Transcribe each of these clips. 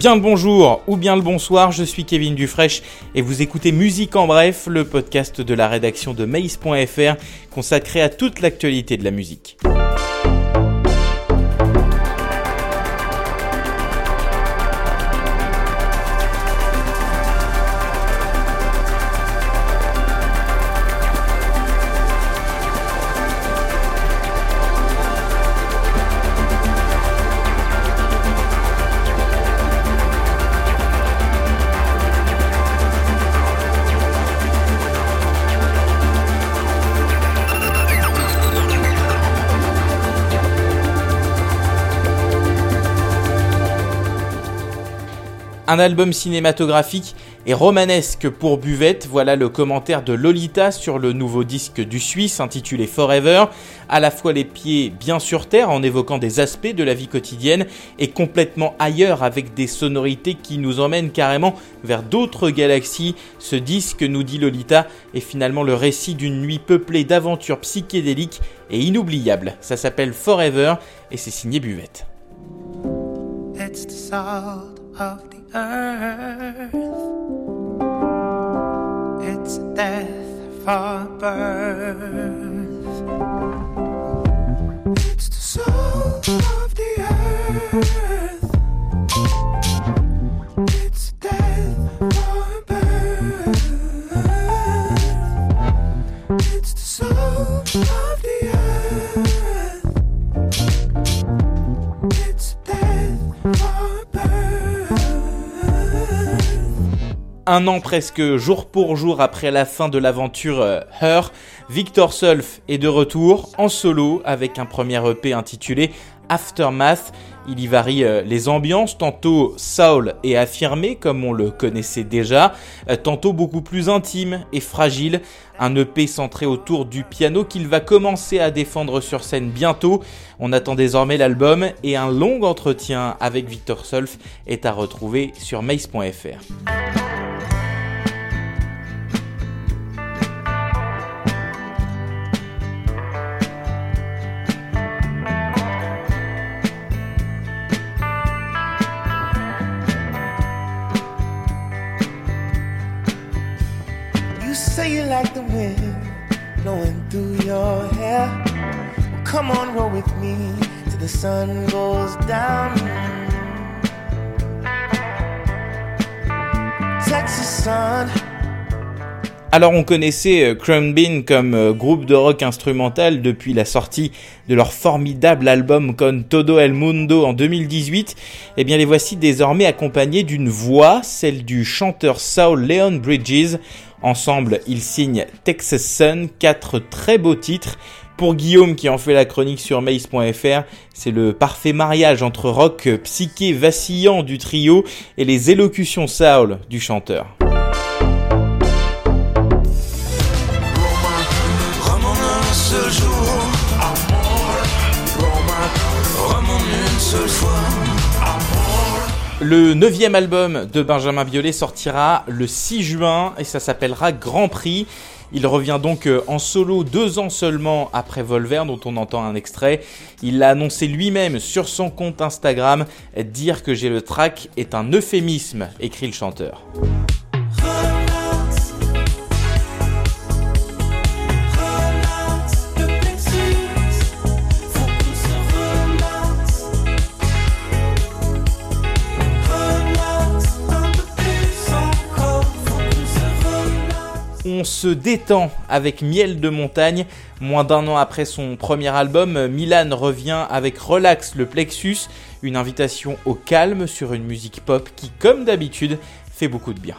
Bien le bonjour ou bien le bonsoir, je suis Kevin Dufresne et vous écoutez Musique en bref, le podcast de la rédaction de maïs.fr consacré à toute l'actualité de la musique. Un album cinématographique et romanesque pour Buvette, voilà le commentaire de Lolita sur le nouveau disque du Suisse intitulé Forever, à la fois les pieds bien sur terre en évoquant des aspects de la vie quotidienne et complètement ailleurs avec des sonorités qui nous emmènent carrément vers d'autres galaxies. Ce disque, nous dit Lolita, est finalement le récit d'une nuit peuplée d'aventures psychédéliques et inoubliables. Ça s'appelle Forever et c'est signé Buvette. Earth. It's death for birth. Un an presque jour pour jour après la fin de l'aventure euh, Her, Victor Sulf est de retour en solo avec un premier EP intitulé Aftermath. Il y varie euh, les ambiances, tantôt soul et affirmé comme on le connaissait déjà, euh, tantôt beaucoup plus intime et fragile. Un EP centré autour du piano qu'il va commencer à défendre sur scène bientôt. On attend désormais l'album et un long entretien avec Victor Sulf est à retrouver sur mace.fr. Alors on connaissait euh, Crown Bean comme euh, groupe de rock instrumental depuis la sortie de leur formidable album Con Todo El Mundo en 2018. Eh bien les voici désormais accompagnés d'une voix, celle du chanteur Saul Leon Bridges. Ensemble, ils signent Texas Sun, quatre très beaux titres. Pour Guillaume qui en fait la chronique sur mace.fr, c'est le parfait mariage entre rock psyché vacillant du trio et les élocutions Saul du chanteur. Le neuvième album de Benjamin Biolay sortira le 6 juin et ça s'appellera Grand Prix. Il revient donc euh, en solo deux ans seulement après Volver dont on entend un extrait. Il l'a annoncé lui-même sur son compte Instagram. Dire que j'ai le track est un euphémisme, écrit le chanteur. On se détend avec Miel de montagne. Moins d'un an après son premier album, Milan revient avec Relax le Plexus, une invitation au calme sur une musique pop qui, comme d'habitude, fait beaucoup de bien.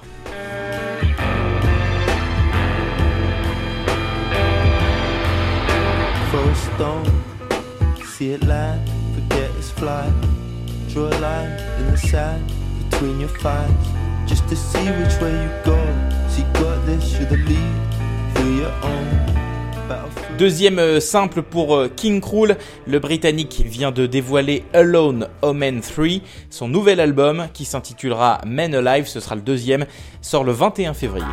Deuxième euh, simple pour euh, King Krul, le Britannique vient de dévoiler Alone Omen 3, son nouvel album qui s'intitulera Men Alive, ce sera le deuxième, sort le 21 février.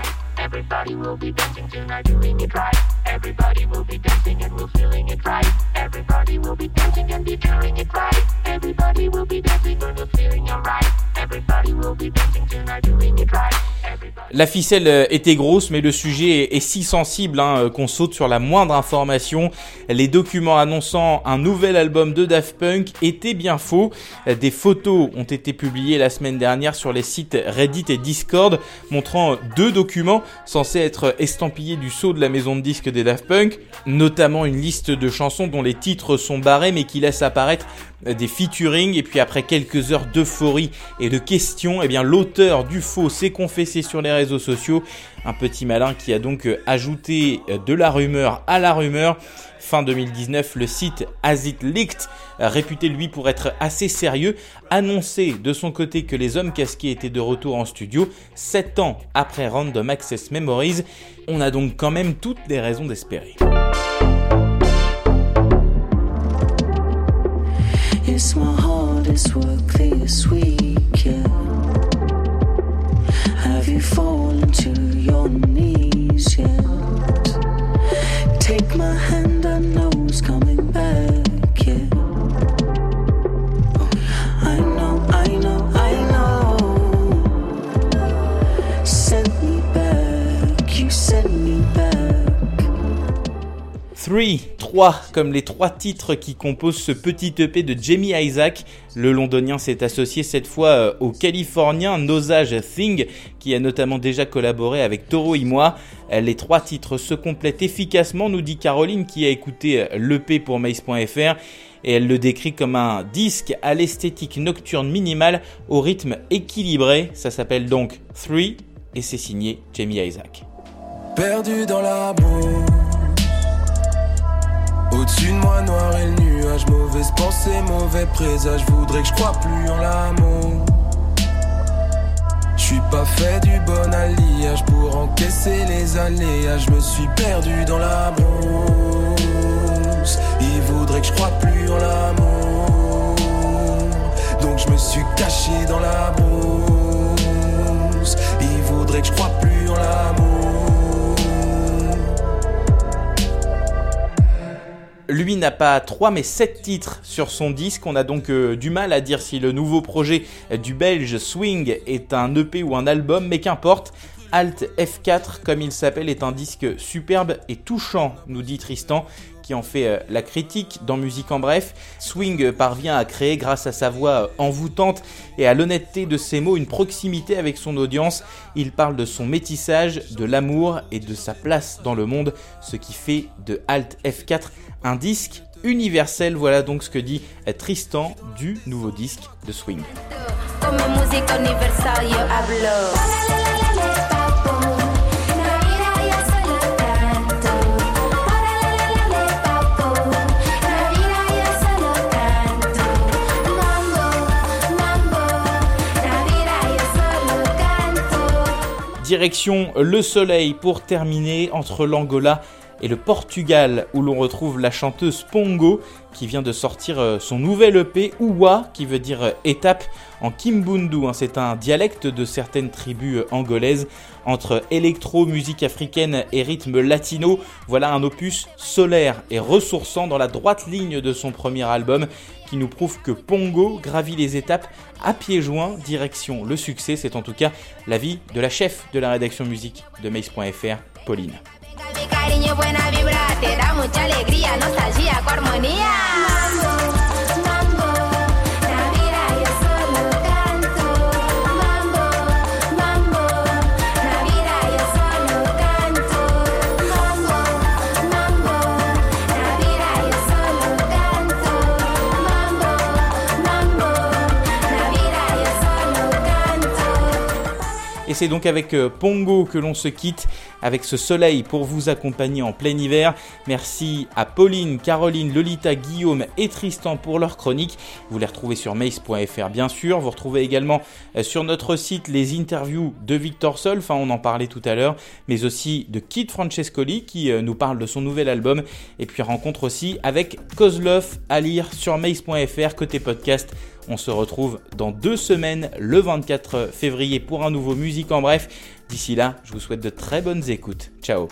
La ficelle euh, était grosse, mais le sujet est si sensible hein, euh, qu'on saute sur la moindre information. Les documents annonçant un nouvel album de Daft Punk étaient bien faux. Des photos ont été publiées la semaine dernière sur les sites Reddit et Discord, montrant deux documents censés être estampillés du sceau de la maison de disques des Daft Punk, notamment une liste de chansons dont les titres sont barrés mais qui laissent apparaître des featuring et puis après quelques heures d'euphorie et de questions, eh bien l'auteur du faux s'est confessé sur les réseaux sociaux, un petit malin qui a donc euh, ajouté euh, de la rumeur à la rumeur. Fin 2019, le site As It Leaked, euh, réputé lui pour être assez sérieux, annonçait de son côté que les hommes casqués étaient de retour en studio 7 ans après Random Access Memories. On a donc quand même toutes les raisons d'espérer. 3, 3, comme les trois titres qui composent ce petit EP de Jamie Isaac. Le londonien s'est associé cette fois euh, au californien Nosage Thing, qui a notamment déjà collaboré avec Toro et moi. Euh, les trois titres se complètent efficacement, nous dit Caroline, qui a écouté euh, l'EP pour Mace.fr et elle le décrit comme un disque à l'esthétique nocturne minimale au rythme équilibré. Ça s'appelle donc Three et c'est signé Jamie Isaac au-dessus de moi, noir et le nuage, mauvaise pensée, mauvais présage. Voudrais que je crois plus en l'amour. Je suis pas fait du bon alliage pour encaisser les aléas. Je me suis perdu dans la brousse. Il voudrait que je crois plus en l'amour. Donc je me suis caché dans la brousse. Il voudrait que je crois plus en l'amour. Lui n'a pas 3 mais 7 titres sur son disque. On a donc euh, du mal à dire si le nouveau projet du belge Swing est un EP ou un album, mais qu'importe. Alt F4, comme il s'appelle, est un disque superbe et touchant, nous dit Tristan, qui en fait euh, la critique dans Musique en Bref. Swing parvient à créer, grâce à sa voix euh, envoûtante et à l'honnêteté de ses mots, une proximité avec son audience. Il parle de son métissage, de l'amour et de sa place dans le monde, ce qui fait de Alt F4 un disque universel. Voilà donc ce que dit Tristan du nouveau disque de Swing. Direction le soleil pour terminer entre l'Angola et le Portugal où l'on retrouve la chanteuse Pongo qui vient de sortir euh, son nouvel EP Uwa qui veut dire euh, étape en Kimbundu. Hein. C'est un dialecte de certaines tribus euh, angolaises entre électro, musique africaine et rythme latino. Voilà un opus solaire et ressourçant dans la droite ligne de son premier album qui nous prouve que Pongo gravit les étapes à pieds joints direction le succès. C'est en tout cas l'avis de la chef de la rédaction musique de Mace.fr, Pauline. C'est donc avec euh, Pongo que l'on se quitte, avec ce soleil pour vous accompagner en plein hiver. Merci à Pauline, Caroline, Lolita, Guillaume et Tristan pour leur chronique. Vous les retrouvez sur mace.fr bien sûr. Vous retrouvez également euh, sur notre site les interviews de Victor Sol, enfin on en parlait tout à l'heure, mais aussi de Kit Francescoli qui euh, nous parle de son nouvel album. Et puis rencontre aussi avec Kozlov à lire sur mace.fr côté podcast. On se retrouve dans deux semaines, le 24 février, pour un nouveau Musique en Bref. D'ici là, je vous souhaite de très bonnes écoutes. Ciao